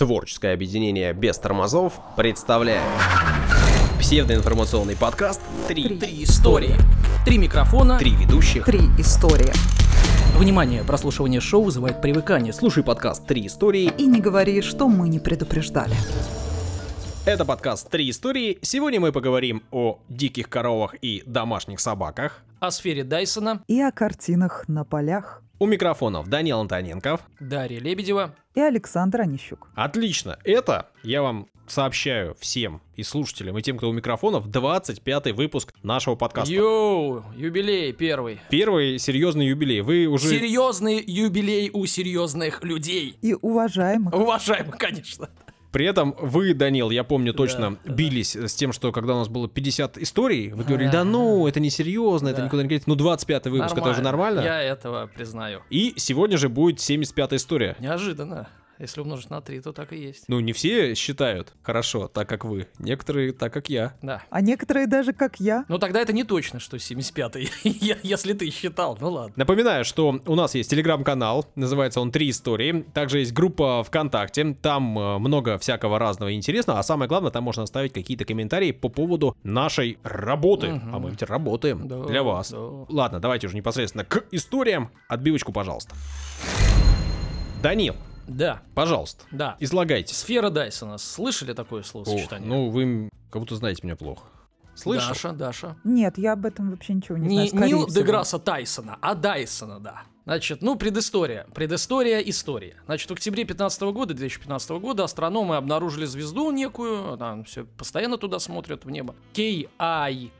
Творческое объединение без тормозов представляет псевдоинформационный подкаст «Три, Три истории. Три микрофона. Три ведущих». Три истории. Внимание, прослушивание шоу вызывает привыкание. Слушай подкаст Три истории. И не говори, что мы не предупреждали. Это подкаст «Три истории». Сегодня мы поговорим о диких коровах и домашних собаках. о сфере Дайсона, И о картинах на полях. У микрофонов Данил Антоненков. Дарья Лебедева. И Александр Онищук. Отлично. Это, я вам сообщаю всем и слушателям, и тем, кто у микрофонов, 25-й выпуск нашего подкаста. Йоу, юбилей первый. Первый серьезный юбилей. Вы уже... Серьезный юбилей у серьезных людей. И уважаемых. Уважаемых, конечно. При этом вы, Данил, я помню точно, да. бились с тем, что когда у нас было 50 историй, вы говорили, да ну, это не серьезно, это Да. никуда не годится. Ну, 25-й выпуск, это уже нормально. Я этого признаю. И сегодня же будет 75-я история. Неожиданно. Если умножить на 3, то так и есть. Ну, не все считают хорошо, так как вы. Некоторые так, как я. Да. А некоторые даже как я. Ну тогда это не точно, что 75-й, Я- если ты считал. Ну ладно. Напоминаю, что у нас есть телеграм-канал, называется он «Три истории». Также есть группа ВКонтакте, там э, много всякого разного и интересного, а самое главное, там можно оставить какие-то комментарии по поводу нашей работы. Мгм. А мы ведь работаем Да, для вас. да. Ладно, давайте уже непосредственно к историям. Отбивочку, пожалуйста. Данил, Да, пожалуйста, да. излагайте. Сфера Дайсона. Слышали такое словосочетание? ну, вы как будто знаете меня плохо. Слышал? Даша, Даша. Нет, я об этом вообще ничего не, Не знаю. Нил. Деграсса Тайсона, а Дайсона, да. Значит, ну, предыстория. Предыстория, история. Значит, в октябре 15 года, 2015 года, астрономы обнаружили звезду некую, там все постоянно туда смотрят в небо. KIC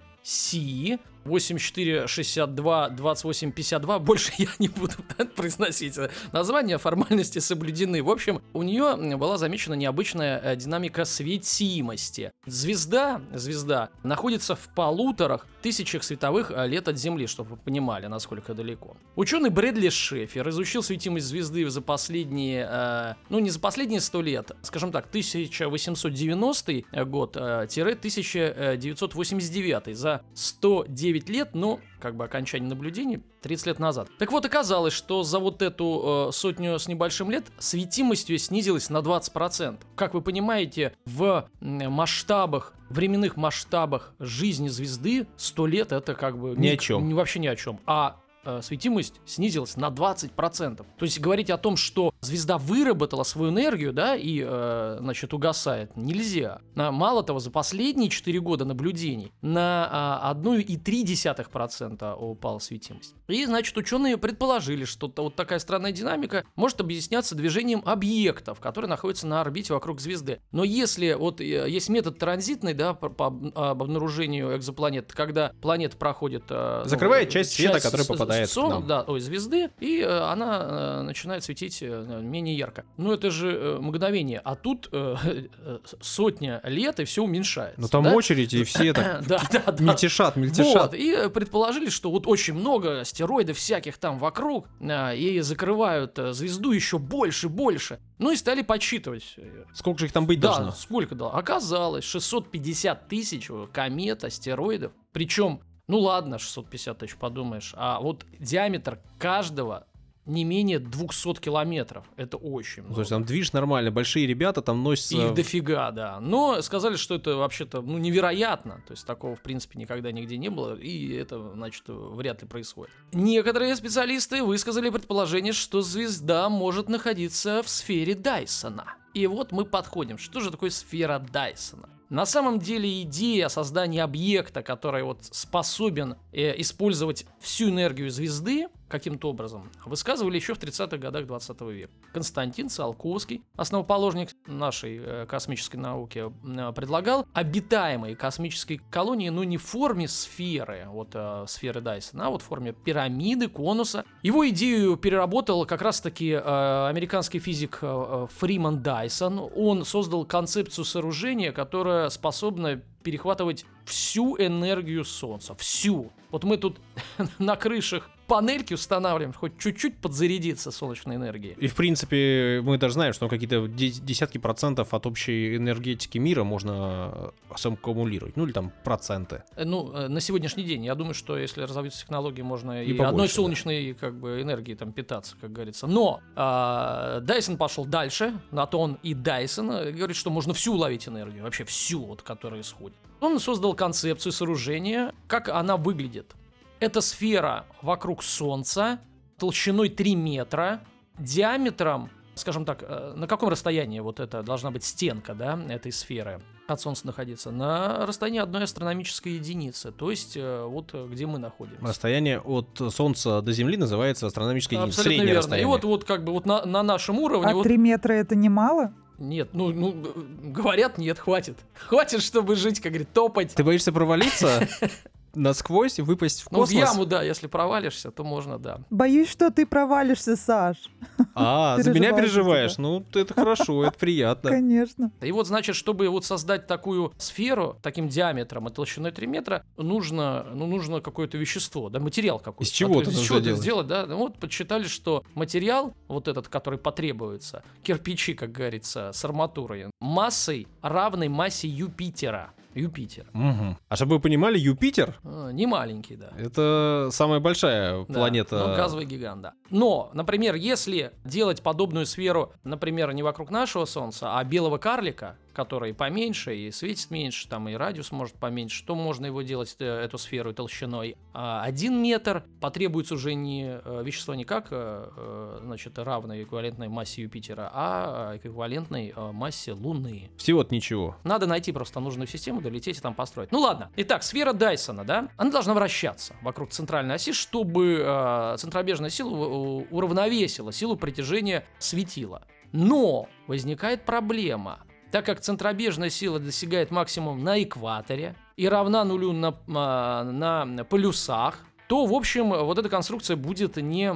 8462-2852. Больше я не буду произносить названия, формальности соблюдены. В общем, у нее была замечена необычная э, динамика светимости. Звезда, звезда находится в полуторах тысячах световых э, лет от Земли, чтобы вы понимали, насколько далеко. Ученый Брэдли Шефер изучил светимость звезды за последние, э, ну не за последние сто лет, скажем так, 1890 год, э, тире 1989 за 109 лет, но как бы окончание наблюдений 30 лет назад. Так вот, оказалось, что за вот эту э, сотню с небольшим лет светимость ее снизилась на 20%. Как вы понимаете, в масштабах, временных масштабах жизни звезды 100 лет это как бы... Ни о ник- чем. ни- вообще ни о чем. А э, светимость снизилась на 20%. То есть говорить о том, что звезда выработала свою энергию, да, и, э, значит, угасает, нельзя. А, Мало того, за последние 4 года наблюдений на а, 1,3% упала светимость. И, значит, ученые предположили, что вот такая странная динамика может объясняться движением объектов, которые находятся на орбите вокруг звезды. Но если вот э, есть метод транзитный, да, по, по об- об обнаружению экзопланет, когда планета проходит... э, ну, Закрывает часть света, которая с- попадает с- к нам. Да, ой, звезды, и э, она э, начинает светить э, менее ярко. Ну, это же мгновение, а тут сотня лет, и все уменьшается. Ну, там да? очередь, и все так Да, да, да. мельтешат, мельтешат. Вот, и предположили, что вот очень много астероидов всяких там вокруг, и закрывают звезду еще больше, больше. Ну и стали подсчитывать. Сколько же их там быть Да, должно? сколько дало? Оказалось, 650 тысяч комет, астероидов. Причем, ну ладно, 650 тысяч, подумаешь, а вот диаметр каждого не менее 200 километров. Это очень много. То есть там движ нормально, большие ребята там носятся... Их дофига, да. Но сказали, что это вообще-то ну, невероятно. То есть такого, в принципе, никогда нигде не было. И это, значит, вряд ли происходит. Некоторые специалисты высказали предположение, что звезда может находиться в сфере Дайсона. И вот мы подходим. Что же такое сфера Дайсона? На самом деле идея создания объекта, который вот способен э, использовать всю энергию звезды каким-то образом, высказывали еще в 30-х годах 20 века. Константин Циолковский, основоположник нашей э, космической науки, э, предлагал обитаемые космические колонии, но не в форме сферы, вот э, сферы Дайсона, а вот в форме пирамиды, конуса. Его идею переработал как раз-таки американский физик Фриман Дайсон. Он создал концепцию сооружения, которая способна перехватывать всю энергию Солнца. Всю. Вот мы тут на крышах панельки устанавливаем, хоть чуть-чуть подзарядиться солнечной энергией. И в принципе, мы даже знаем, что какие-то де- десятки процентов от общей энергетики мира можно э, саккумулировать. Ну или там проценты. Э, Ну, э, на сегодняшний день, я думаю, что если разовьются технологии, можно И и, побольше, одной да. солнечной как бы энергией там питаться, как говорится. Но а, Дайсон пошел дальше, на то он и Дайсон э, говорит, что можно всю ловить энергию, вообще всю, вот, которая исходит. Он создал концепцию сооружения, как она выглядит. Это сфера вокруг Солнца толщиной 3 метра, диаметром, скажем так, э, на каком расстоянии вот это должна быть стенка, да, этой сферы от Солнца находиться? На расстоянии одной астрономической единицы, то есть э, вот э, где мы находимся. Расстояние от Солнца до Земли называется астрономической единицей. Абсолютно Среднее верно. расстояние. И вот, вот как бы вот на, на нашем уровне, А вот, три метра это немало? нет, ну, ну, говорят, нет, хватит. Хватит, чтобы жить, как говорит, топать. Ты боишься провалиться насквозь и выпасть в Ну, в космос? яму, да, если провалишься, то можно, да. Боюсь, что ты провалишься, Саш. А, за меня переживаешь. Ну, это хорошо, это приятно. Конечно. И вот, значит, чтобы вот создать такую сферу, таким диаметром и толщиной 3 метра, нужно, ну, нужно какое-то вещество, да, материал какой-то. Из чего А то это из нужно чего это делать? сделать, да? Ну, вот подсчитали, что материал, вот этот, который потребуется, кирпичи, как говорится, с арматурой, массой равной массе Юпитера. Юпитер. Мгм. А чтобы вы понимали, Юпитер А, Не маленький, да. это самая большая Да, планета. Ну, газовый гигант, да. Но, например, если делать подобную сферу, например, не вокруг нашего Солнца, а белого карлика, который поменьше и светит меньше, там и радиус может поменьше, то можно его делать, э, эту сферу толщиной. А один метр потребуется уже не э, вещество не как, э, значит, равной эквивалентной массе Юпитера, а эквивалентной э, массе Луны. Всего-то ничего. Надо найти просто нужную систему, долететь и там построить. Ну ладно. Итак, сфера Дайсона, да, она должна вращаться вокруг центральной оси, чтобы центробежная сила уравновесила силу притяжения светила. Но возникает проблема. Так как центробежная сила достигает максимум на экваторе и равна нулю на, а, на полюсах, то, в общем, вот эта конструкция будет не,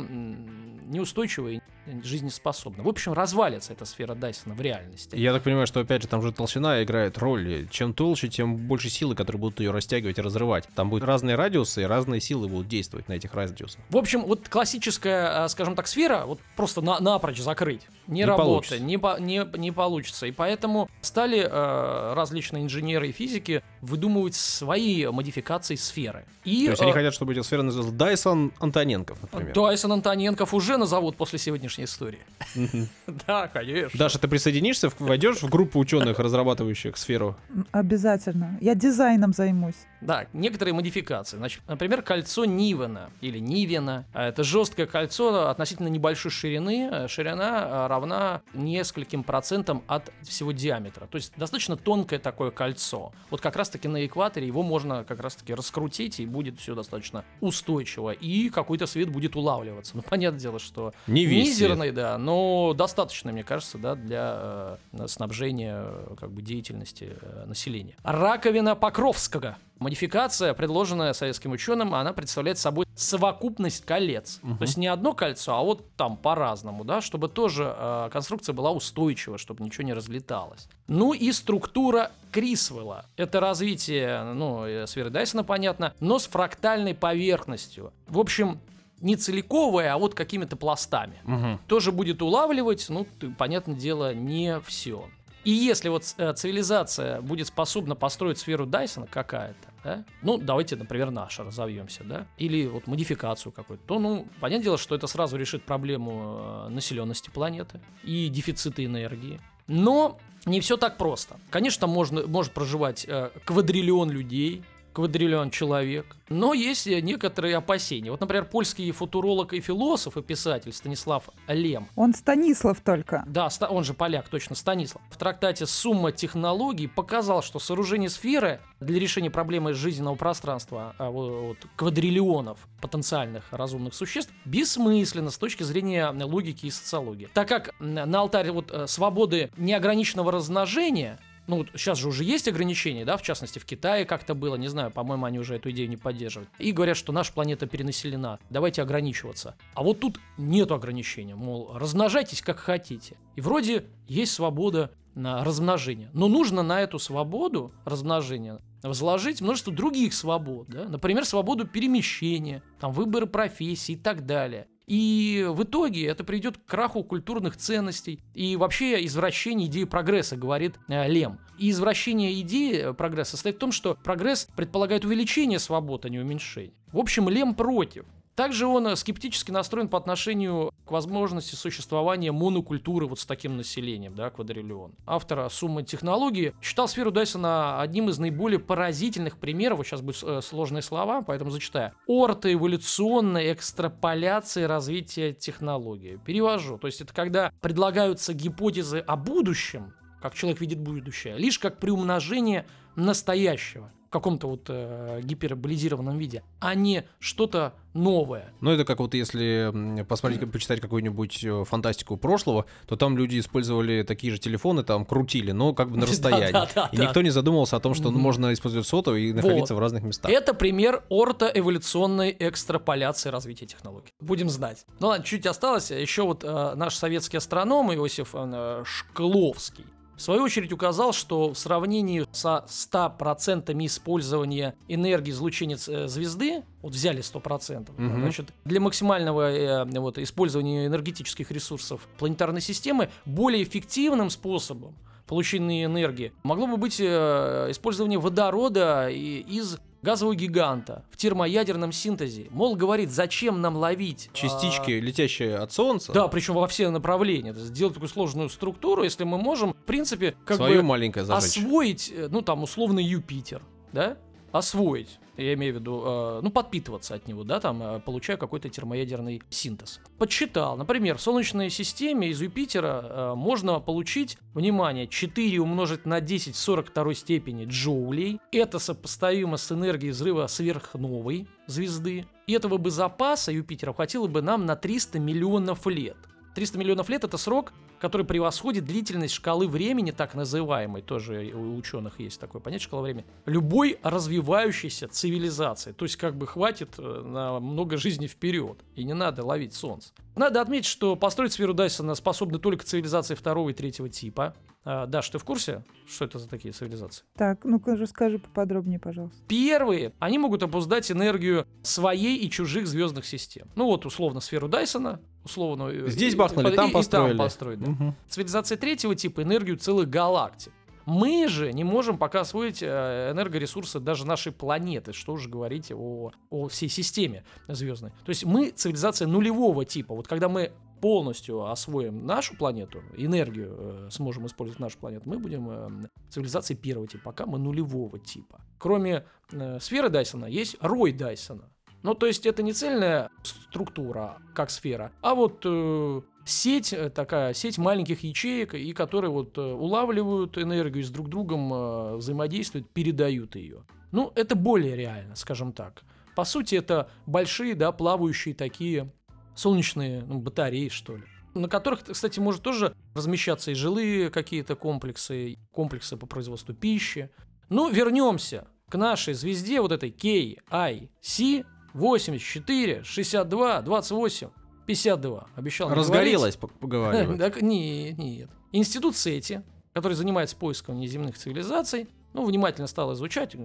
неустойчивой, жизнеспособна. В общем, развалится эта сфера Дайсона в реальности. Я так понимаю, что опять же там же толщина играет роль. Чем толще, тем больше силы, которые будут ее растягивать и разрывать. Там будут разные радиусы, и разные силы будут действовать на этих радиусах. В общем, вот классическая, а, скажем так, сфера, вот просто на, напрочь закрыть, не, Не работает, получится. не, по- не, не получится. И поэтому стали э, различные инженеры и физики выдумывать свои модификации сферы. И То есть они э, хотят, чтобы эти сферы назывались Дайсон Антоненков, например. Дайсон Антоненков уже назовут после сегодняшней истории. Да, конечно. Даша, ты присоединишься, войдешь в группу ученых, разрабатывающих сферу? Обязательно. Я дизайном займусь. Да, некоторые модификации. Значит, например, кольцо Нивена или Нивена. А Это жесткое кольцо относительно небольшой ширины. Ширина э, равна нескольким процентам от всего диаметра. То есть достаточно тонкое такое кольцо. Вот как раз-таки на экваторе его можно как раз-таки раскрутить, и будет все достаточно устойчиво. И какой-то свет будет улавливаться. Ну, понятное дело, что Не весь мизерный, да, но достаточно, мне кажется, да, для э, снабжения э, как бы деятельности э, населения. Раковина Покровского. Модификация, предложенная советским ученым, она представляет собой совокупность колец. Мгм. То есть не одно кольцо, а вот там по-разному, да, чтобы тоже э, конструкция была устойчива, чтобы ничего не разлеталось. Ну и структура Крисвелла. Это развитие, ну, э, сферы Дайсона, понятно, но с фрактальной поверхностью. В общем, не целиковая, а вот какими-то пластами Мгм. тоже будет улавливать, ну, ты- понятное дело, не все. И если вот э, цивилизация будет способна построить сферу Дайсона какая-то, да, ну, давайте, например, наша разовьемся, да, или вот модификацию какую-то, то, ну, понятное дело, что это сразу решит проблему э, населенности планеты и дефицита энергии. Но не все так просто. Конечно, можно, может проживать э, квадриллион людей, квадриллион человек. Но есть некоторые опасения. Вот, например, польский футуролог и философ и писатель Станислав Лем. Он Станислав только. Да, он же поляк, точно, Станислав. В трактате «Сумма технологий» показал, что сооружение сферы для решения проблемы жизненного пространства а, вот, квадриллионов потенциальных разумных существ бессмысленно с точки зрения логики и социологии. Так как на алтаре вот, э, свободы неограниченного размножения ну, вот сейчас же уже есть ограничения, да, в частности, в Китае как-то было, не знаю, по-моему, они уже эту идею не поддерживают. И говорят, что наша планета перенаселена, давайте ограничиваться. А вот тут нету ограничения, мол, размножайтесь как хотите. И вроде есть свобода на размножение. Но нужно на эту свободу размножения возложить множество других свобод, да? например, свободу перемещения, там, выбора профессии и так далее. И в итоге это приведет к краху культурных ценностей и вообще извращению идеи прогресса, говорит э, Лем. И извращение идеи прогресса состоит в том, что прогресс предполагает увеличение свобод, а не уменьшение. В общем, Лем против. Также он э, скептически настроен по отношению к возможности существования монокультуры вот с таким населением, да, квадриллион. Автор «Суммы технологии» считал сферу Дайсона одним из наиболее поразительных примеров, вот сейчас будут э, сложные слова, поэтому зачитаю, ортоэволюционной экстраполяции развития технологии. Перевожу, то есть это когда предлагаются гипотезы о будущем, как человек видит будущее, лишь как приумножение настоящего каком-то вот э, гиперболизированном виде, а не что-то новое. Ну, это как вот если посмотреть, почитать какую-нибудь э, фантастику прошлого, то там люди использовали такие же телефоны, там крутили, но как бы на расстоянии. И никто не задумывался о том, что можно использовать сотовый и находиться в разных местах. Это пример ортоэволюционной экстраполяции развития технологий. Будем знать. Ну ладно, чуть осталось. Еще вот э, наш советский астроном Иосиф э, Шкловский в свою очередь указал, что в сравнении со 100% использования энергии излучения э, звезды, вот взяли 100%, угу. значит, для максимального э, вот, использования энергетических ресурсов планетарной системы более эффективным способом получения энергии могло бы быть э, использование водорода из газового гиганта в термоядерном синтезе. Мол, говорит, зачем нам ловить... Частички, а... летящие от Солнца? Да, причем во все направления. Сделать такую сложную структуру, если мы можем, в принципе, как Свое бы маленькое освоить, э, ну, там, условный Юпитер, да? Освоить, я имею в виду, э, ну, подпитываться от него, да, там, э, получая какой-то термоядерный синтез. Подсчитал, например, в Солнечной системе из Юпитера э, можно получить, внимание, 4 умножить на 10 в 42 степени джоулей. Это сопоставимо с энергией взрыва сверхновой звезды. И этого бы запаса Юпитера хватило бы нам на 300 миллионов лет. 300 миллионов лет это срок, который превосходит длительность шкалы времени, так называемой, тоже у ученых есть такое понятие шкала времени, любой развивающейся цивилизации. То есть как бы хватит э, на много жизней вперед, и не надо ловить солнце. Надо отметить, что построить сферу Дайсона способны только цивилизации второго и третьего типа. А, Даш, ты в курсе, что это за такие цивилизации? Так, ну-ка расскажи поподробнее, пожалуйста. Первые, они могут обуздать энергию своей и чужих звездных систем. Ну вот, условно, сферу Дайсона, условно... Э, Здесь бахнули, и, там построили. И там построили угу. Цивилизация третьего типа энергию целых галактик. Мы же не можем пока освоить э, энергоресурсы даже нашей планеты, что уже говорить о, о всей системе звездной. То есть мы цивилизация нулевого типа. Вот когда мы полностью освоим нашу планету, энергию э, сможем использовать нашу планету, мы будем э, цивилизацией первого типа, пока мы нулевого типа. Кроме э, сферы Дайсона есть рой Дайсона. Ну, то есть это не цельная структура, как сфера, а вот э, сеть, э, такая сеть маленьких ячеек, и которые вот э, улавливают энергию с друг другом э, взаимодействуют, передают ее. Ну, это более реально, скажем так. По сути, это большие, да, плавающие такие солнечные ну, батареи, что ли на которых, кстати, может тоже размещаться и жилые какие-то комплексы, комплексы по производству пищи. Ну, вернемся к нашей звезде, вот этой KIC 84, 62, 28. 52. Обещал Разгорелась, поговаривать. Так, нет, нет. Институт Сети, который занимается поиском неземных цивилизаций, ну, внимательно стал изучать,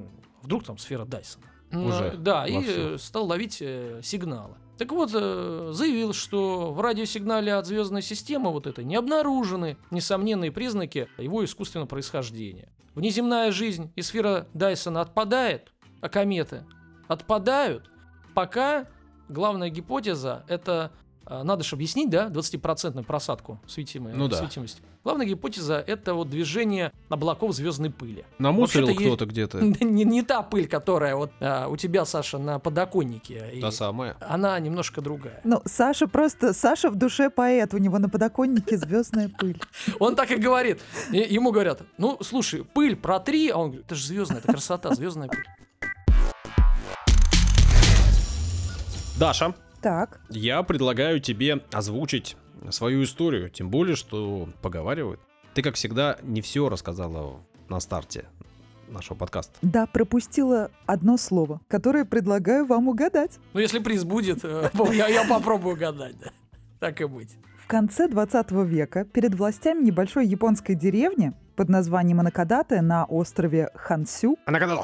вдруг там сфера Дайсона. Уже да, и всю. стал ловить э, сигналы. Так вот, э, заявил, что в радиосигнале от звездной системы вот этой не обнаружены несомненные признаки его искусственного происхождения. Внеземная жизнь и сфера Дайсона отпадает, а кометы отпадают, пока главная гипотеза это а, надо же объяснить, да, 20% просадку светимой, ну, да. светимости. Главная гипотеза — это вот движение облаков звездной пыли. Намусорил кто-то где-то. Не, не та пыль, которая вот а, у тебя, Саша, на подоконнике. Та самая. Она немножко другая. Ну, Саша просто... Саша в душе поэт, у него на подоконнике звездная пыль. Он так и говорит. Ему говорят, ну, слушай, пыль протри, а он говорит, это же звездная, это красота, звездная пыль. Даша, так. Я предлагаю тебе озвучить свою историю, тем более, что поговаривают. Ты, как всегда, не все рассказала на старте нашего подкаста. Да, пропустила одно слово, которое предлагаю вам угадать. Ну, если приз будет, э, я, я попробую угадать, да. Так и быть. конце 20 века перед властями небольшой японской деревни под названием Анакадате на острове Хансю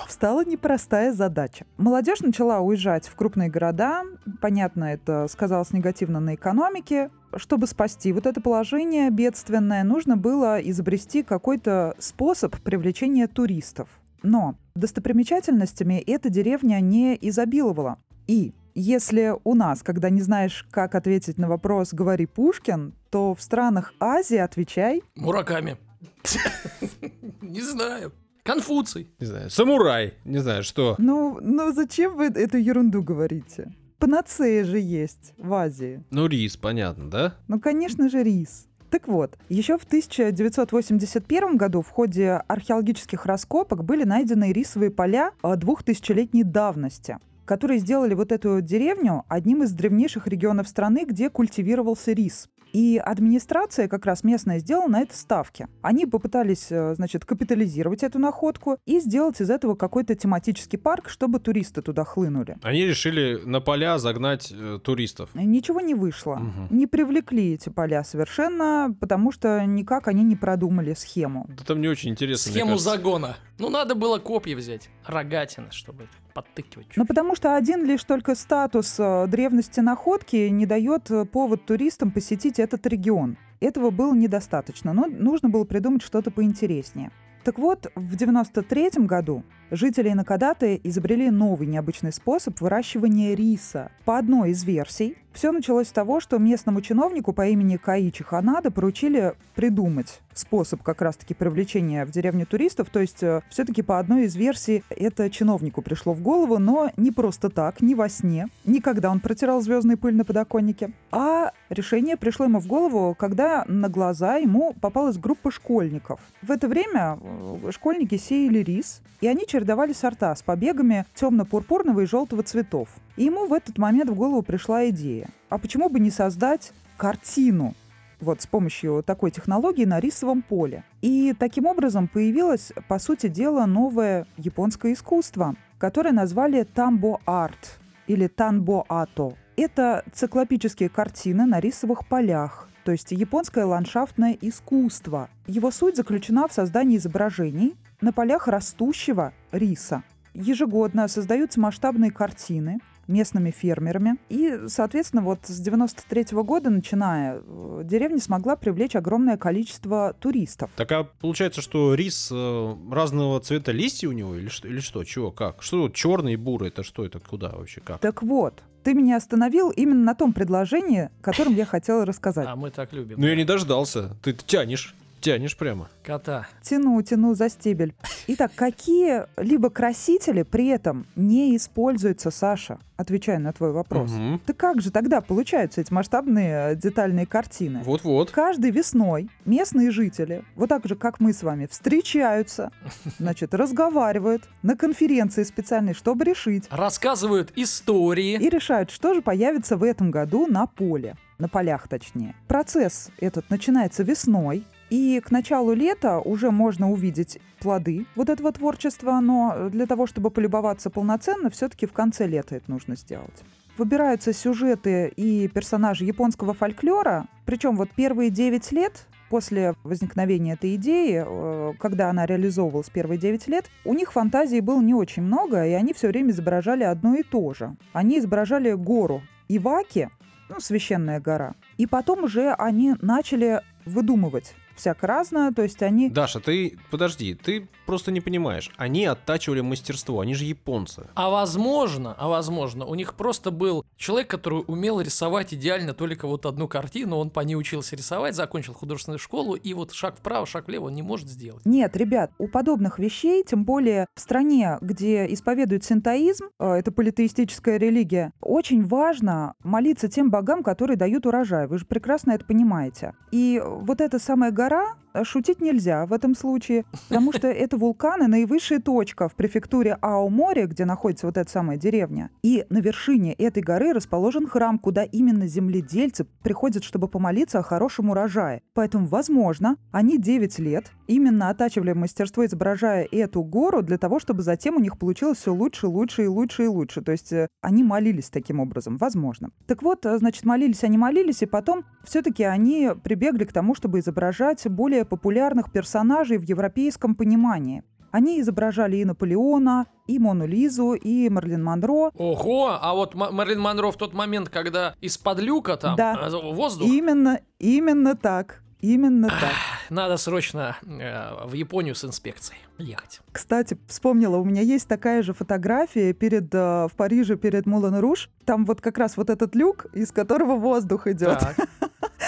встала непростая задача. Молодежь начала уезжать в крупные города. Понятно, это сказалось негативно на экономике. Чтобы спасти вот это положение бедственное, нужно было изобрести какой-то способ привлечения туристов. Но достопримечательностями эта деревня не изобиловала. И если у нас, когда не знаешь, как ответить на вопрос, говори Пушкин, то в странах Азии отвечай Мураками. Не знаю. Конфуций. Не знаю, самурай. Не знаю, что. Ну, ну зачем вы эту ерунду говорите? Панацея же есть в Азии. Ну, рис, понятно, да? Ну, конечно же, рис. Так вот, еще в 1981 году в ходе археологических раскопок были найдены рисовые поля э, двухтысячелетней давности которые сделали вот эту деревню одним из древнейших регионов страны, где культивировался рис. И администрация как раз местная сделала на это ставки. Они попытались, э, значит, капитализировать эту находку и сделать из этого какой-то тематический парк, чтобы туристы туда хлынули. Они решили на поля загнать э, туристов. Ничего не вышло. Мгм. Не привлекли эти поля совершенно, потому что никак они не продумали схему. Да там не очень интересно, Схему загона. Ну, надо было копья взять. Рогатины, чтобы это подтыкивать. Ну, потому что один лишь только статус э, древности находки не дает э, повод туристам посетить этот регион. Этого было недостаточно, но нужно было придумать что-то поинтереснее. Так вот, в 93 году жители Накадаты изобрели новый необычный способ выращивания риса. По одной из версий, все началось с того, что местному чиновнику по имени Каичи Ханада поручили придумать способ как раз-таки привлечения в деревню туристов. То есть все-таки по одной из версий это чиновнику пришло в голову, но не просто так, не во сне, не когда он протирал звездный пыль на подоконнике, а решение пришло ему в голову, когда на глаза ему попалась группа школьников. В это время э, школьники сеяли рис, и они чередовали сорта с побегами темно-пурпурного и желтого цветов. И ему в этот момент в голову пришла идея. А почему бы не создать картину вот с помощью такой технологии на рисовом поле. И таким образом появилось, по сути дела, новое японское искусство, которое назвали тамбо-арт или танбо-ато. Это циклопические картины на рисовых полях, то есть японское ландшафтное искусство. Его суть заключена в создании изображений на полях растущего риса. Ежегодно создаются масштабные картины, местными фермерами. И, соответственно, вот с 93 года, начиная, э, деревня смогла привлечь огромное количество туристов. Так а получается, что рис э, разного цвета листья у него или что? Или что? Чего? Как? Что черный и бурый? Это что? Это куда вообще? Как? Так вот, ты меня остановил именно на том предложении, которым я хотела рассказать. А мы так любим. Ну я не дождался. Ты тянешь. Тянешь прямо. Кота. Тяну, тяну за стебель. Итак, какие либо красители при этом не используются, Саша? Отвечая на твой вопрос. Мгм. Да как же тогда получаются эти масштабные э, детальные картины? Вот-вот. Каждой весной местные жители, вот так же, как мы с вами, встречаются, значит, разговаривают на конференции специальной, чтобы решить, Рассказывают истории. и решают, что же появится в этом году на поле, на полях точнее. Процесс этот начинается весной, и к началу лета уже можно увидеть плоды вот этого творчества, но для того, чтобы полюбоваться полноценно, все-таки в конце лета это нужно сделать. Выбираются сюжеты и персонажи японского фольклора, причем вот первые 9 лет после возникновения этой идеи, э, когда она реализовывалась первые 9 лет, у них фантазии было не очень много, и они все время изображали одно и то же. Они изображали гору Иваки, ну, священная гора. И потом уже они начали выдумывать всяко разное, то есть они... Даша, ты подожди, ты просто не понимаешь. Они оттачивали мастерство, они же японцы. А возможно, а возможно, у них просто был человек, который умел рисовать идеально только вот одну картину, он по ней учился рисовать, закончил художественную школу, и вот шаг вправо, шаг влево он не может сделать. Нет, ребят, у подобных вещей, тем более в стране, где исповедуют синтоизм, э, это политеистическая религия, очень важно молиться тем богам, которые дают урожай. Вы же прекрасно это понимаете. И вот эта самая гора, шутить нельзя в этом случае, потому что это вулканы наивысшая точка в префектуре Аомори, где находится вот эта самая деревня. И на вершине этой горы расположен храм, куда именно земледельцы приходят, чтобы помолиться о хорошем урожае. Поэтому, возможно, они 9 лет именно оттачивали мастерство, изображая эту гору для того, чтобы затем у них получилось все лучше, лучше и лучше и лучше. То есть э, они молились таким образом, возможно. Так вот, э, значит, молились они молились, и потом все-таки они прибегли к тому, чтобы изображать более популярных персонажей в европейском понимании. Они изображали и Наполеона, и Мону Лизу, и Марлин Монро. Ого, а вот М- Марлин Монро в тот момент, когда из-под люка там Да. э, воздух, Именно, именно так. Именно так. надо срочно э, в Японию с инспекцией ехать. Кстати, вспомнила, у меня есть такая же фотография перед, э, в Париже перед Мулан Руш. Там вот как раз вот этот люк, из которого воздух идет. Так.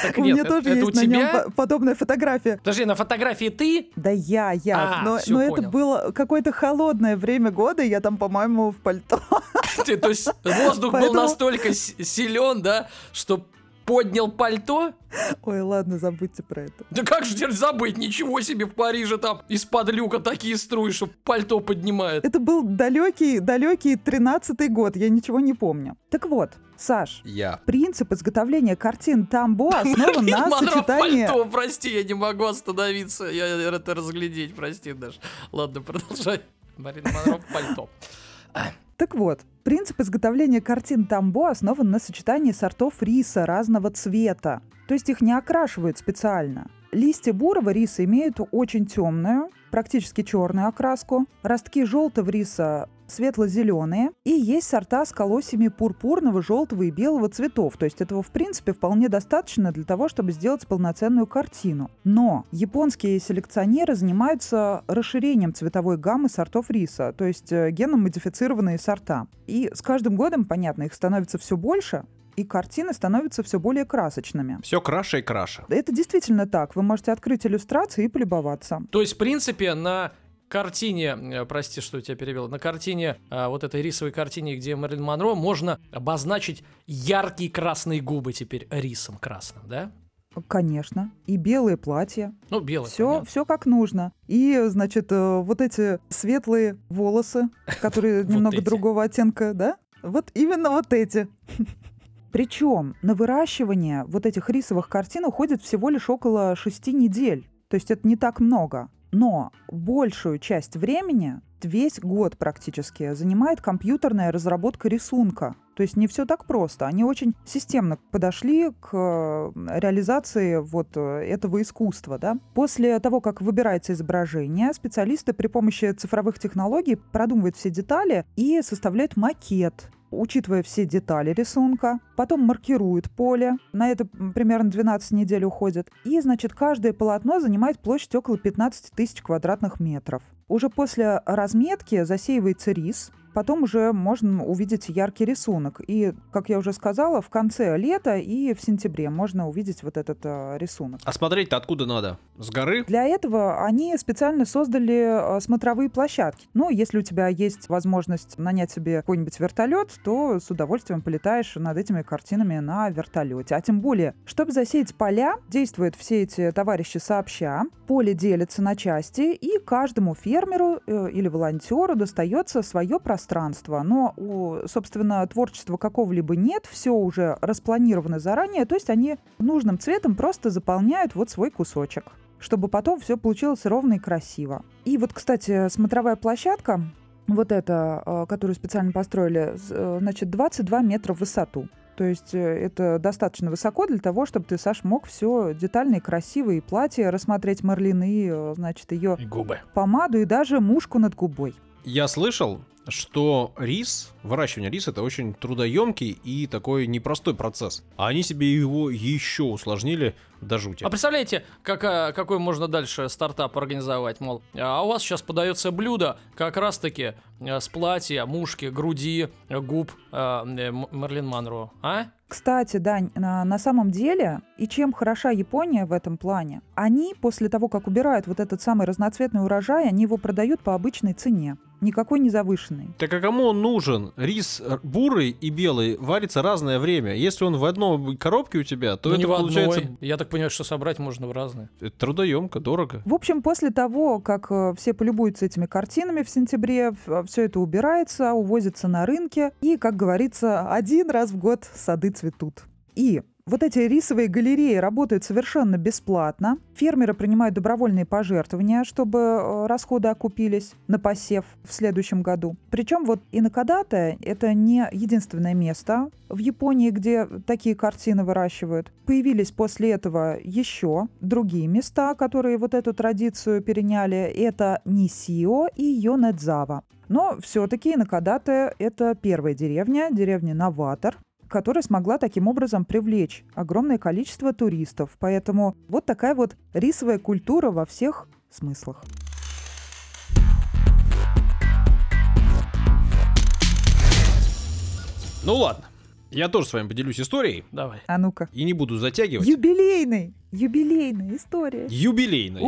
Так У нет, меня это- тоже это у есть на нем тебя? по- подобная фотография. Подожди, на фотографии ты? Да я, я. А, но всё, но это понял. было какое-то холодное время года, и я там, по-моему, в пальто. Ты, то есть воздух был Поэтому- настолько силен, да, что поднял пальто? Ой, ладно, забудьте про это. Да как же теперь забыть? Ничего себе в Париже там из-под люка такие струи, что пальто поднимает. Это был далекий, далекий тринадцатый год, я ничего не помню. Так вот, Саш, Я. принцип изготовления картин Тамбо основан на сочетании... пальто, прости, я не могу остановиться, я это разглядеть, прости даже. Ладно, продолжай. Марина Монро в пальто. Так вот, принцип изготовления картин Тамбо основан на сочетании сортов риса разного цвета. То есть их не окрашивают специально. Листья бурого риса имеют очень темную, практически черную окраску. Ростки желтого риса светло-зеленые. И есть сорта с колосьями пурпурного, желтого и белого цветов. То есть этого, в принципе, вполне достаточно для того, чтобы сделать полноценную картину. Но японские селекционеры занимаются расширением цветовой гаммы сортов риса, то есть э, геном-модифицированные сорта. И с каждым годом, понятно, их становится все больше, и картины становятся все более красочными. Все краше и краше. Это действительно так. Вы можете открыть иллюстрации и полюбоваться. То есть, в принципе, на картине, э, прости, что я тебя перевел, на картине, э, вот этой рисовой картине, где Мэрилин Монро, можно обозначить яркие красные губы теперь рисом красным, да? Конечно. И белые платья. Ну, белый. Все, понятно. все как нужно. И, значит, э, вот эти светлые волосы, которые немного другого оттенка, да? Вот именно вот эти. Причем на выращивание вот этих рисовых картин уходит всего лишь около шести недель. То есть это не так много. Но большую часть времени, весь год практически, занимает компьютерная разработка рисунка. То есть не все так просто. Они очень системно подошли к э, реализации вот э, этого искусства. Да? После того, как выбирается изображение, специалисты при помощи цифровых технологий продумывают все детали и составляют макет учитывая все детали рисунка, потом маркируют поле, на это примерно 12 недель уходит, и, значит, каждое полотно занимает площадь около 15 тысяч квадратных метров. Уже после разметки засеивается рис, потом уже можно увидеть яркий рисунок. И, как я уже сказала, в конце лета и в сентябре можно увидеть вот этот э, рисунок. А смотреть-то откуда надо? С горы? Для этого они специально создали э, смотровые площадки. Ну, если у тебя есть возможность нанять себе какой-нибудь вертолет, то с удовольствием полетаешь над этими картинами на вертолете. А тем более, чтобы засеять поля, действуют все эти товарищи сообща. Поле делится на части, и каждому фермеру э, или волонтеру достается свое пространство. Но, у, собственно, творчества какого-либо нет, все уже распланировано заранее, то есть они нужным цветом просто заполняют вот свой кусочек чтобы потом все получилось ровно и красиво. И вот, кстати, смотровая площадка, вот эта, э, которую специально построили, э, значит, 22 метра в высоту. То есть э, это достаточно высоко для того, чтобы ты, Саш, мог все детально и красиво, и платье рассмотреть Марлин, и, э, значит, ее И губы. помаду, и даже мушку над губой. Я слышал, что рис, выращивание риса это очень трудоемкий и такой непростой процесс. А они себе его еще усложнили до жути. А представляете, какая, какой можно дальше стартап организовать? Мол, а у вас сейчас подается блюдо как раз-таки э, с платья, мушки, груди, э, губ э, э, Мерлин Монро, а? Кстати, Дань, на, на самом деле, и чем хороша Япония в этом плане, они после того, как убирают вот этот самый разноцветный урожай, они его продают по обычной цене. никакой не завышенный. Так а кому он нужен? Рис бурый и белый варится разное время. Если он в одной коробке у тебя, то Ну, это не в получается одной. Я так понимаю, что собрать можно в разные. это трудоемко, дорого. В общем, после того, как э, все полюбуются этими картинами в сентябре, все это убирается, увозится на рынке, и, как говорится, один раз в год сады цветут. И вот эти рисовые галереи работают совершенно бесплатно. Фермеры принимают добровольные пожертвования, чтобы э, расходы окупились на посев в следующем году. Причем вот Инакадата — это не единственное место в Японии, где такие картины выращивают. Появились после этого еще другие места, которые вот эту традицию переняли. Это Нисио и Йонэдзава. Но все-таки Инакадата — это первая деревня, деревня-новатор, которая смогла таким образом привлечь огромное количество туристов. Поэтому вот такая вот рисовая культура во всех смыслах. Ну ладно. Я тоже с вами поделюсь историей Давай. А ну-ка. и не буду затягивать. Юбилейный! Юбилейная история. Юбилейной. У,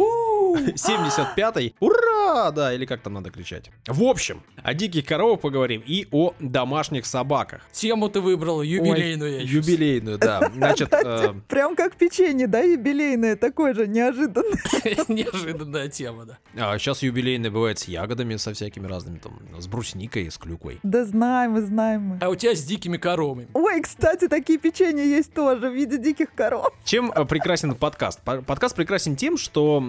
75-й. Ура! Да, или как там надо кричать. В общем, о диких коровах поговорим и о домашних собаках. Тему ты выбрал юбилейную. я чувствую. Юбилейную, да. Значит, э, Прям как печенье, да, юбилейное, такое же неожиданное. Неожиданная тема, да. а сейчас юбилейная бывает с ягодами, со всякими разными, там, с брусникой, с клюквой. Да знаем мы, знаем мы. А у тебя с дикими коровами. Ой, кстати, такие печенья есть тоже в виде диких коров. Чем э, прекрасен подкаст? По- Подкаст прекрасен тем, что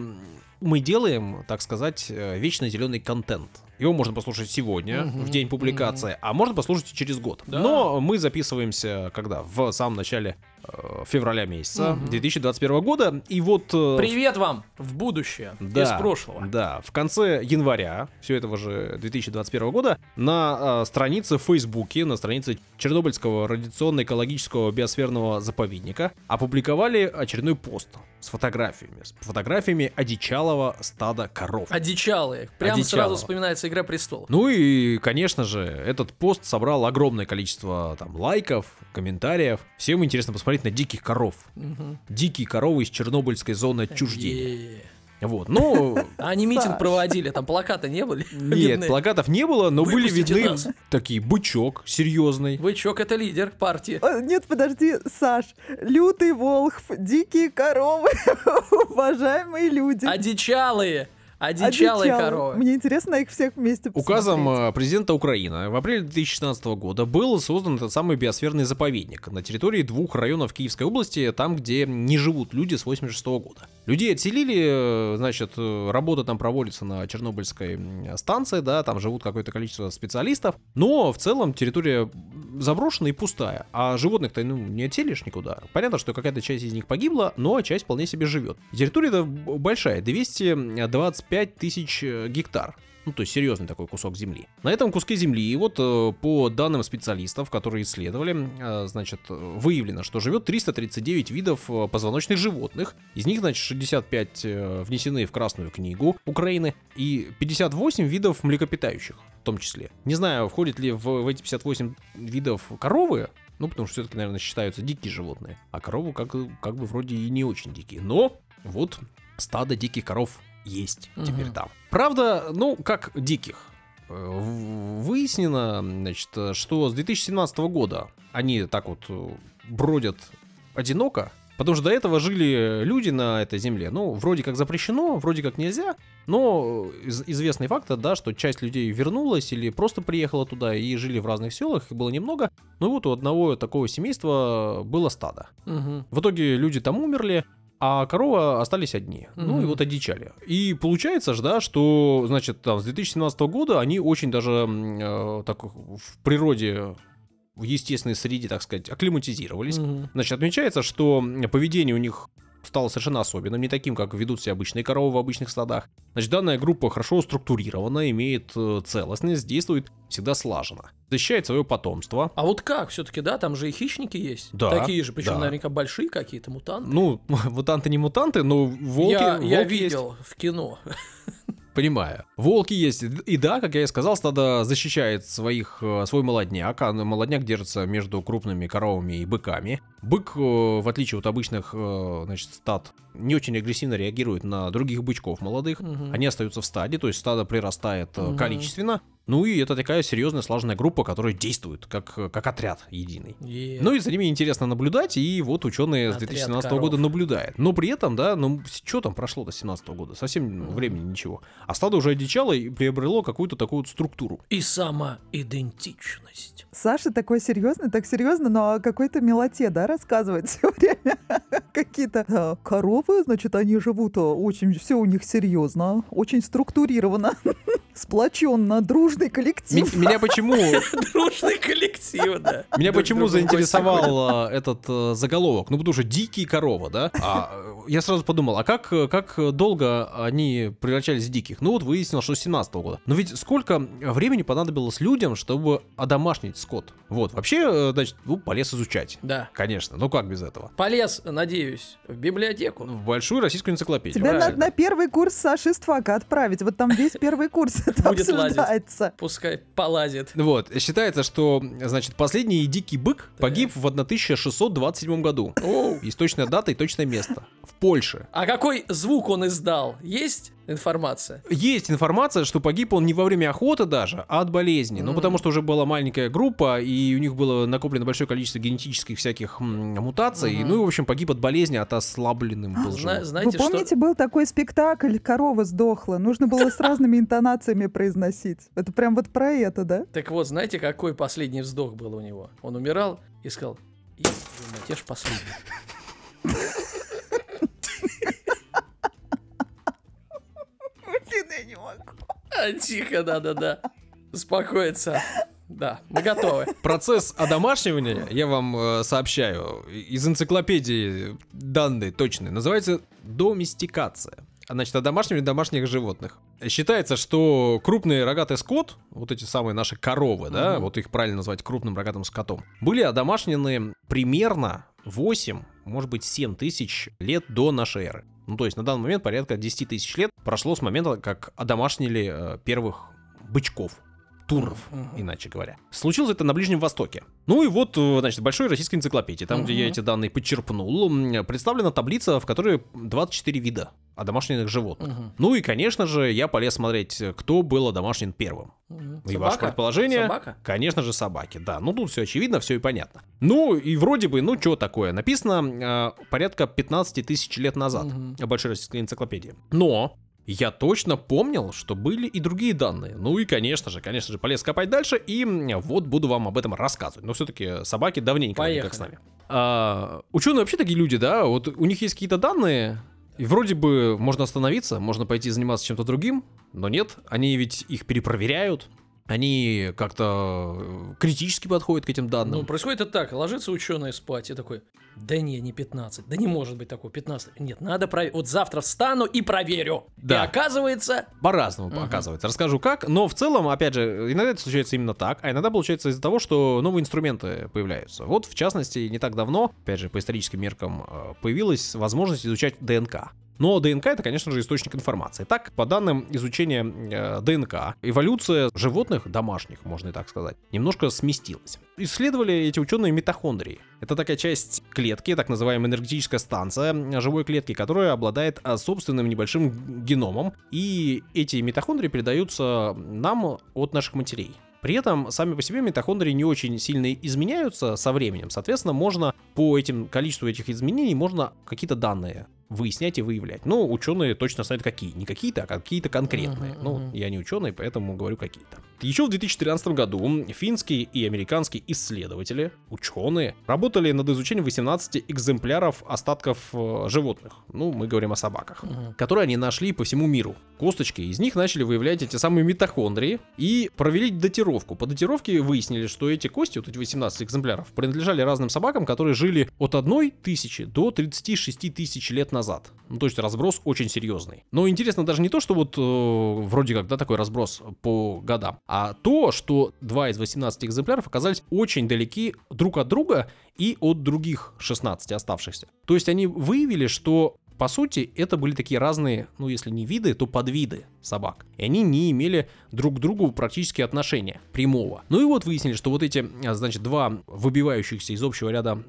мы делаем, так сказать, э, вечно зеленый контент. Его можно послушать сегодня, Мгм, в день публикации, а можно послушать через год. Да. Но мы записываемся когда? В самом начале э, февраля месяца Мгм. 2021 года. И вот... э, Привет вам в будущее. Да, Из прошлого. Да, в конце января все этого же 2021 года на э, странице в Фейсбуке, на странице Чернобыльского радиационно-экологического биосферного заповедника опубликовали очередной пост с фотографиями. С фотографиями одичалого стада коров. Одичалые. Прям Одичалого. сразу вспоминается Игра престолов. Ну и, конечно же, этот пост собрал огромное количество там лайков, комментариев. Всем интересно посмотреть на диких коров. Мгм. Дикие коровы из Чернобыльской зоны отчуждения. Вот, ну, А Они митинг проводили, там плакаты не были? Нет, Видны? плакатов не было, но были видны нас. такие бычок серьезный. Бычок это лидер партии. Э, Нет, подожди, Саш. Лютый Волхв, дикие коровы, уважаемые люди. Одичалые. Одичалые коровы. Мне интересно их всех вместе Указом посмотреть. э, президента Украины в апреле 2016 года был создан этот самый биосферный заповедник на территории двух районов Киевской области, там, где не живут люди с 86 года. Людей отселили, э, значит, э, работа там проводится на Чернобыльской станции, да, там живут какое-то количество специалистов, но в целом территория заброшена и пустая, а животных-то ну, не отселишь никуда. Понятно, что какая-то часть из них погибла, но часть вполне себе живет. Территория большая, 225 тысяч э, гектар. Ну, то есть серьезный такой кусок земли. На этом куске земли, вот э, по данным специалистов, которые исследовали, э, значит, выявлено, что живет 339 видов э, позвоночных животных. Из них, значит, 65 э, внесены в Красную книгу Украины и 58 видов млекопитающих в том числе. Не знаю, входит ли в эти 58 видов коровы, ну, потому что все-таки, наверное, считаются дикие животные. А коровы как, как бы вроде и не очень дикие. Но вот стадо диких коров есть теперь Мгм. там. Правда, ну, как диких. Э, Выяснено, значит, э, что с 2017 года они так вот э, бродят одиноко, потому что до этого жили люди на этой земле. Ну, вроде как запрещено, вроде как нельзя, но из- известный факт, да, что часть людей вернулась или просто приехала туда и жили в разных селах, их было немного. Ну вот у одного такого семейства было стадо. Мгм. В итоге люди там умерли, а коровы остались одни. Ну и вот одичали. И получается же, да, что, значит, там с 2017 года они очень даже э, так в природе, в естественной среде, так сказать, акклиматизировались. Мгм. Значит, отмечается, что поведение у них стало совершенно особенным, не таким, как ведут себя обычные коровы в обычных стадах. Значит, данная группа хорошо структурирована, имеет э, целостность, действует всегда слаженно. Защищает свое потомство. А вот как все-таки, да, там же и хищники есть. Да, Такие же, причем да. наверняка большие какие-то мутанты. Ну, мутанты не мутанты, но волки, я, я волки есть. видел в кино. Понимаю. Волки есть. И да, как я и сказал, стадо защищает своих, э, свой молодняк, а молодняк держится между крупными коровами и быками. Бык, э, в отличие от обычных э, значит, стад, не очень агрессивно реагирует на других бычков молодых. Мгм. Они остаются в стаде, то есть стадо прирастает э, Мгм. количественно. Ну и это такая серьезная слаженная группа, которая действует как, э, как отряд единый. Е. Ну и за ними интересно наблюдать, и вот ученые с Отряд 2017 коров. года наблюдают. Но при этом, да, ну что там прошло до 2017 года? Совсем ну, времени ничего. А стадо уже одичало и приобрело какую-то такую вот структуру. И самоидентичность. Саша такой серьезный, так серьезно, но о какой-то милоте, да, рассказывает все время. Какие-то а, коровы, значит, они живут а, очень, все у них серьезно, очень структурировано, сплоченно, дружный коллектив. Меня почему, Дружный коллектив, да. меня почему заинтересовал а, этот э, заголовок? Ну, потому что дикие коровы, да? А э, я сразу подумал, а как, э, как долго они превращались в диких? Ну, вот выяснилось, что с 17 года. Но ведь сколько времени понадобилось людям, чтобы одомашнить скот? Вот, вообще, э, значит, ну, полез изучать. Да. Конечно, ну как без этого? Полез, надеюсь, в библиотеку. В большую российскую энциклопедию. Тебя надо на первый курс Саши Ствака отправить. Вот там весь первый курс это Будет лазить. обсуждается. Пускай полазит. Вот, считается, что, значит, последний дикий бык погиб в 1627 году. Оу. Есть точная дата и точное место. В Польше. А какой звук он издал? Есть информация? Есть информация, что погиб он не во время охоты даже, а от болезни. Ну, М. потому что уже была маленькая группа, и у них было накоплено большое количество генетических всяких м, мутаций. Мгм. Ну, и, в общем, погиб от болезни, от ослабленным был Зна- живот. Вы знаете, помните, что... был такой спектакль «Корова сдохла»? Нужно было с разными интонациями произносить. Это прям вот про это, да? Так вот, знаете, какой последний вздох был у него? Он умирал и сказал, «Ебать, я ж последний. Я не могу. А, тихо, да-да-да. Успокоиться. Да, мы готовы. Процесс одомашнивания, я вам э, сообщаю, из энциклопедии данные точные, называется доместикация. А, Значит, одомашнивание домашних животных. Считается, что крупный рогатый скот, вот эти самые наши коровы, да, Мгм. вот их правильно назвать крупным рогатым скотом, были одомашнены примерно 8, может быть 7 тысяч лет до нашей эры. Ну, то есть на данный момент порядка 10 тысяч лет прошло с момента, как одомашнили э, первых бычков, туров, иначе говоря. Случилось это на Ближнем Востоке. Ну и вот, э, значит, большой российской энциклопедии, там, где я эти данные подчерпнул, представлена таблица, в которой 24 вида одомашненных животных. Мгм. Ну и, конечно же, я полез смотреть, кто был одомашнен первым. Мгм. И ваше предположение? Собака? Конечно же, собаки, да. Ну, тут все очевидно, все и понятно. Ну, и вроде бы, ну, что такое? Написано э, порядка 15 тысяч лет назад в Большой российской энциклопедии. Но я точно помнил, что были и другие данные. Ну и, конечно же, конечно же, полез копать дальше, и вот буду вам об этом рассказывать. Но все-таки собаки давненько вроде как с нами. А, ученые вообще такие люди, да, вот у них есть какие-то данные, и вроде бы можно остановиться, можно пойти заниматься чем-то другим, но нет, они ведь их перепроверяют, они как-то э, критически подходят к этим данным. Ну, происходит это так. Ложится ученый спать и такой, да не, не 15. Да не может быть такого 15. Нет, надо проверить. Вот завтра встану и проверю. Да. И оказывается... По-разному Мгм. оказывается. Расскажу как, но в целом, опять же, иногда это случается именно так, а иногда получается из-за того, что новые инструменты появляются. Вот, в частности, не так давно, опять же, по историческим меркам, э, появилась возможность изучать ДНК. Но ДНК это, конечно же, источник информации. Так, по данным изучения э, ДНК, эволюция животных, домашних, можно и так сказать, немножко сместилась. Исследовали эти ученые митохондрии. Это такая часть клетки, так называемая энергетическая станция э, живой клетки, которая обладает э, собственным небольшим геномом. И эти митохондрии передаются нам от наших матерей. При этом сами по себе митохондрии не очень сильно изменяются со временем. Соответственно, можно по этим количеству этих изменений можно какие-то данные выяснять и выявлять. Ну, ученые точно знают какие. Не какие-то, а какие-то конкретные. Ну, я не ученый, поэтому говорю какие-то. Еще в 2013 году финские и американские исследователи, ученые, работали над изучением 18 экземпляров остатков э, животных. Ну, мы говорим о собаках которые они нашли по всему миру. Косточки, из них начали выявлять эти самые митохондрии и провели датировку. По датировке выяснили, что эти кости, вот эти 18 экземпляров, принадлежали разным собакам, которые жили от 1 тысячи до 36 тысяч лет назад. Ну, то есть разброс очень серьезный. Но интересно даже не то, что вот э, вроде как, да, такой разброс по годам, а то, что два из 18 экземпляров оказались очень далеки друг от друга и от других 16 оставшихся. То есть они выявили, что по сути, это были такие разные, ну, если не виды, то подвиды собак. И они не имели друг к другу практически отношения прямого. Ну и вот выяснили, что вот эти, а, значит, два выбивающихся из общего ряда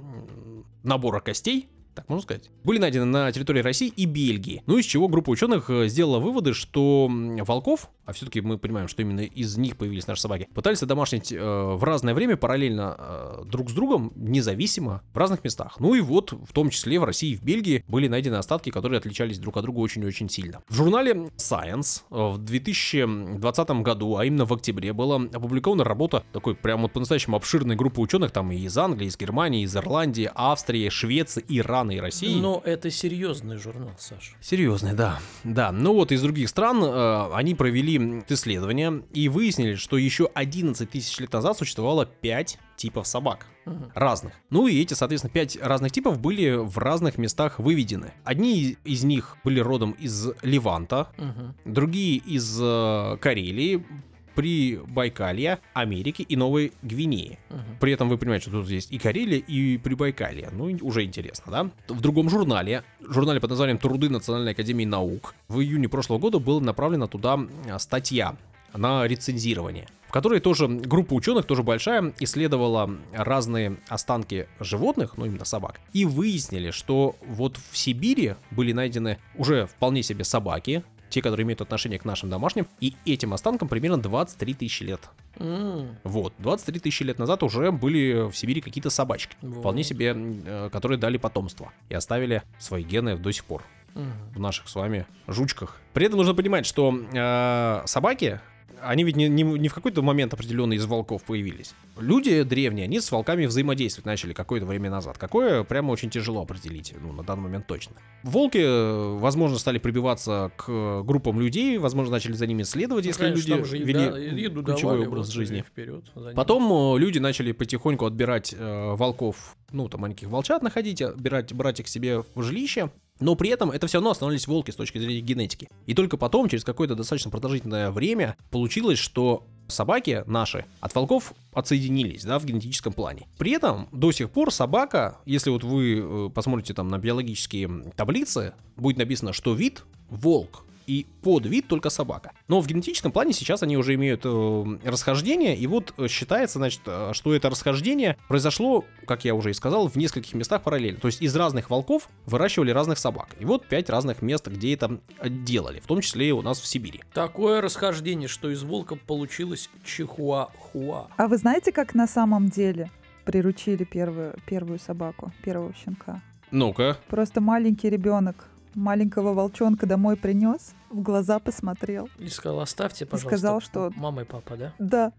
набора костей, так можно сказать, были найдены на территории России и Бельгии. Ну из чего группа ученых э, сделала выводы, что волков, а все-таки мы понимаем, что именно из них появились наши собаки, пытались домашнить э, в разное время параллельно э, друг с другом, независимо, в разных местах. Ну и вот, в том числе в России и в Бельгии были найдены остатки, которые отличались друг от друга очень-очень сильно. В журнале Science в 2020 году, а именно в октябре, была опубликована работа такой прям вот по-настоящему обширной группы ученых, там и из Англии, из Германии, из Ирландии, Австрии, Швеции, Ирана и России. Но это серьезный журнал, Саша. Серьезный, да. Да, ну вот из других стран э, они провели исследования и выяснили, что еще 11 тысяч лет назад существовало 5 типов собак. Мгм. Разных. Ну и эти, соответственно, 5 разных типов были в разных местах выведены. Одни из них были родом из Ливанта, Мгм. другие из э, Карелии, при Байкалья, Америки и Новой Гвинеи. Мгм. При этом вы понимаете, что тут есть и Карелия, и Прибайкалье. Ну, уже интересно, да? В другом журнале, журнале под названием «Труды Национальной Академии Наук», в июне прошлого года была направлена туда а, статья на рецензирование, в которой тоже группа ученых, тоже большая, исследовала разные останки животных, ну именно собак, и выяснили, что вот в Сибири были найдены уже вполне себе собаки, те, которые имеют отношение к нашим домашним, и этим останкам примерно 23 тысячи лет. М, Вот, 23 тысячи лет назад уже были в Сибири какие-то собачки, Вот. вполне себе, э, которые дали потомство и оставили свои гены до сих пор в наших с вами жучках. При этом нужно понимать, что э, собаки, они ведь не, не- не в какой-то момент определенный из волков появились. Люди древние, они с волками взаимодействовать начали какое-то время назад. Какое, прямо очень тяжело определить, ну, на данный момент точно. Волки, э, возможно, стали прибиваться к э, группам людей, возможно, начали за ними следовать, если Конечно, люди же вели еда- еду ключевой давали, образ вот, жизни. вперед. Потом э, люди начали потихоньку отбирать э, волков, ну, там, маленьких волчат находить, отбирать, брать их себе в жилище. Но при этом это все равно останавливались волки с точки зрения генетики. И только потом, через какое-то достаточно продолжительное время, получилось, что собаки наши от волков отсоединились, да, в генетическом плане. При этом до сих пор собака, если вот вы э, посмотрите там на биологические таблицы, будет написано, что вид волк, и подвид только собака. Но в генетическом плане сейчас они уже имеют э, расхождение, и вот э, считается, значит, э, что это расхождение произошло, как я уже и сказал, в нескольких местах параллельно. То есть из разных волков выращивали разных собак. И вот пять разных мест, где это э, делали, в том числе и у нас в Сибири. Такое расхождение, что из волка получилось чихуахуа. А вы знаете, как на самом деле приручили первую, первую собаку, первого щенка? Ну-ка, Просто маленький ребенок маленького волчонка домой принес, в глаза посмотрел. И сказал, оставьте, пожалуйста. сказал, что- Мама и папа, да? Да,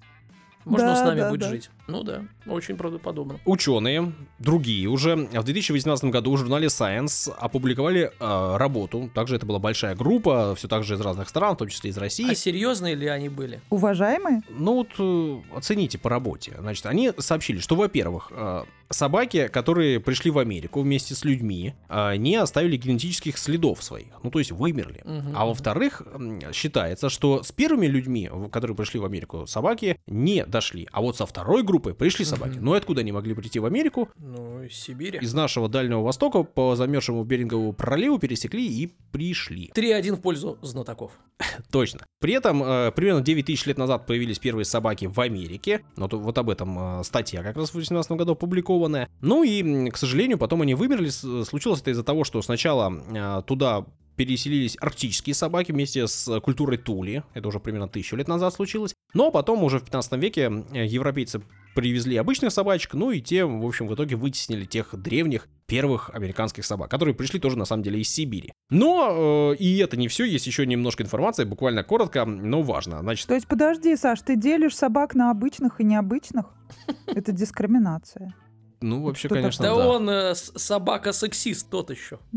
Можно Да, с нами да, будет да. жить. Ну да, очень правдоподобно. Ученые, другие уже, в 2018 году в журнале Science опубликовали э, работу. Также это была большая группа, все так же из разных стран, в том числе из России. А серьезные ли они были? уважаемые, Ну вот э, оцените по работе. Значит, они сообщили, что, во-первых, э, собаки, которые пришли в Америку вместе с людьми, э, не оставили генетических следов своих. Ну, то есть вымерли. Мгм. А во-вторых, считается, что с первыми людьми, которые пришли в Америку, собаки не дошли. А вот со второй группой пришли собаки. Мгм. Но и откуда они могли прийти в Америку? Ну, из Сибири. Из нашего Дальнего Востока по замерзшему Берингову проливу пересекли и пришли. 3-1 в пользу знатоков. Точно. При этом э, примерно 9 тысяч лет назад появились первые собаки в Америке. Вот, вот об этом э, статья как раз в 2018 году опубликованная. Ну и, к сожалению, потом они вымерли. Случилось это из-за того, что сначала э, туда переселились арктические собаки вместе с культурой Тули. Это уже примерно тысячу лет назад случилось. Но потом уже в 15 веке э, европейцы привезли обычных собачек, ну и те, в общем, в итоге вытеснили тех древних первых американских собак, которые пришли тоже на самом деле из Сибири. Но э, и это не все, есть еще немножко информации, буквально коротко, но важно. Значит, То есть, подожди, Саш, ты делишь собак на обычных и необычных? Это дискриминация. Ну вообще, Что конечно, Да да. он э, собака-сексист, тот еще.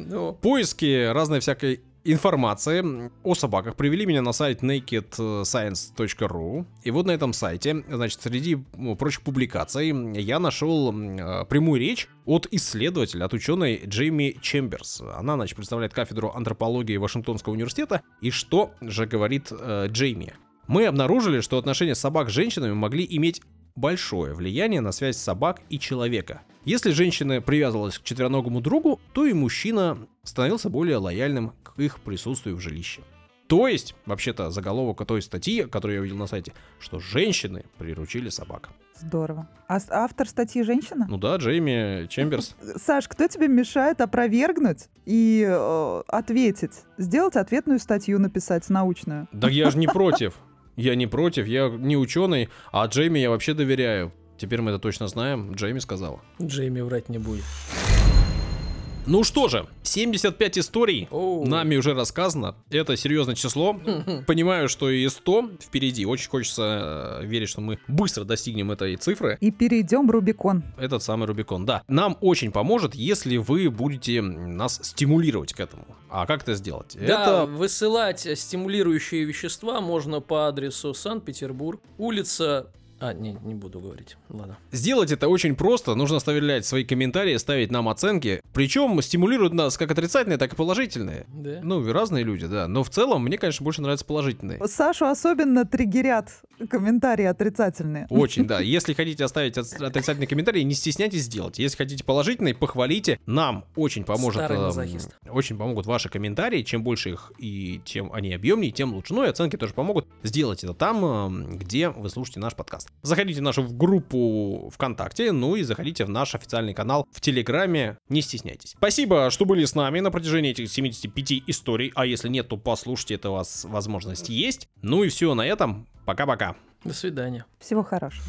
Ну, Поиски разной всякой информации о собаках привели меня на сайт nakedscience.ru. И вот на этом сайте, значит, среди ну, прочих публикаций я нашел э, прямую речь от исследователя, от ученой Джейми Чемберс. Она, значит, представляет кафедру антропологии Вашингтонского университета. И что же говорит э, Джейми? Мы обнаружили, что отношения собак с женщинами могли иметь большое влияние на связь собак и человека. Если женщина привязывалась к четвероногому другу, то и мужчина становился более лояльным к их присутствию в жилище. То есть, вообще-то, заголовок той статьи, которую я увидел на сайте, что женщины приручили собак. Здорово. А автор статьи женщина? Ну да, Джейми Чемберс. Саш, кто тебе мешает опровергнуть и э, ответить? Сделать ответную статью, написать научную. Да я же не против. Я не против, я не ученый, а Джейми я вообще доверяю. Теперь мы это точно знаем, Джейми сказала. Джейми врать не будет. Ну что же, 75 историй Оу. нами уже рассказано. Это серьезное число. Понимаю, что и 100 впереди. Очень хочется э, верить, что мы быстро достигнем этой цифры. И перейдем Рубикон. Этот самый Рубикон, да. Нам очень поможет, если вы будете нас стимулировать к этому. А как это сделать? Да, Это высылать стимулирующие вещества можно по адресу Санкт-Петербург, улица... А, не, не буду говорить. Ладно. Сделать это очень просто. Нужно оставлять свои комментарии, ставить нам оценки. Причем стимулируют нас как отрицательные, так и положительные. Да? Ну, разные люди, да. Но в целом, мне, конечно, больше нравятся положительные. Сашу особенно триггерят комментарии отрицательные. Очень, да. Если хотите оставить от- отрицательный комментарий, не стесняйтесь сделать. Если хотите положительный, похвалите. Нам очень поможет. Старый эм, очень помогут ваши комментарии. Чем больше их и чем они объемнее, тем лучше. Ну и оценки тоже помогут. Сделать это там, эм, где вы слушаете наш подкаст. Заходите в нашу группу ВКонтакте, ну и заходите в наш официальный канал в Телеграме. Не стесняйтесь. Спасибо, что были с нами на протяжении этих 75 историй. А если нет, то послушайте, это у вас возможность есть. Ну и все на этом. Пока-пока. До свидания. Всего хорошего.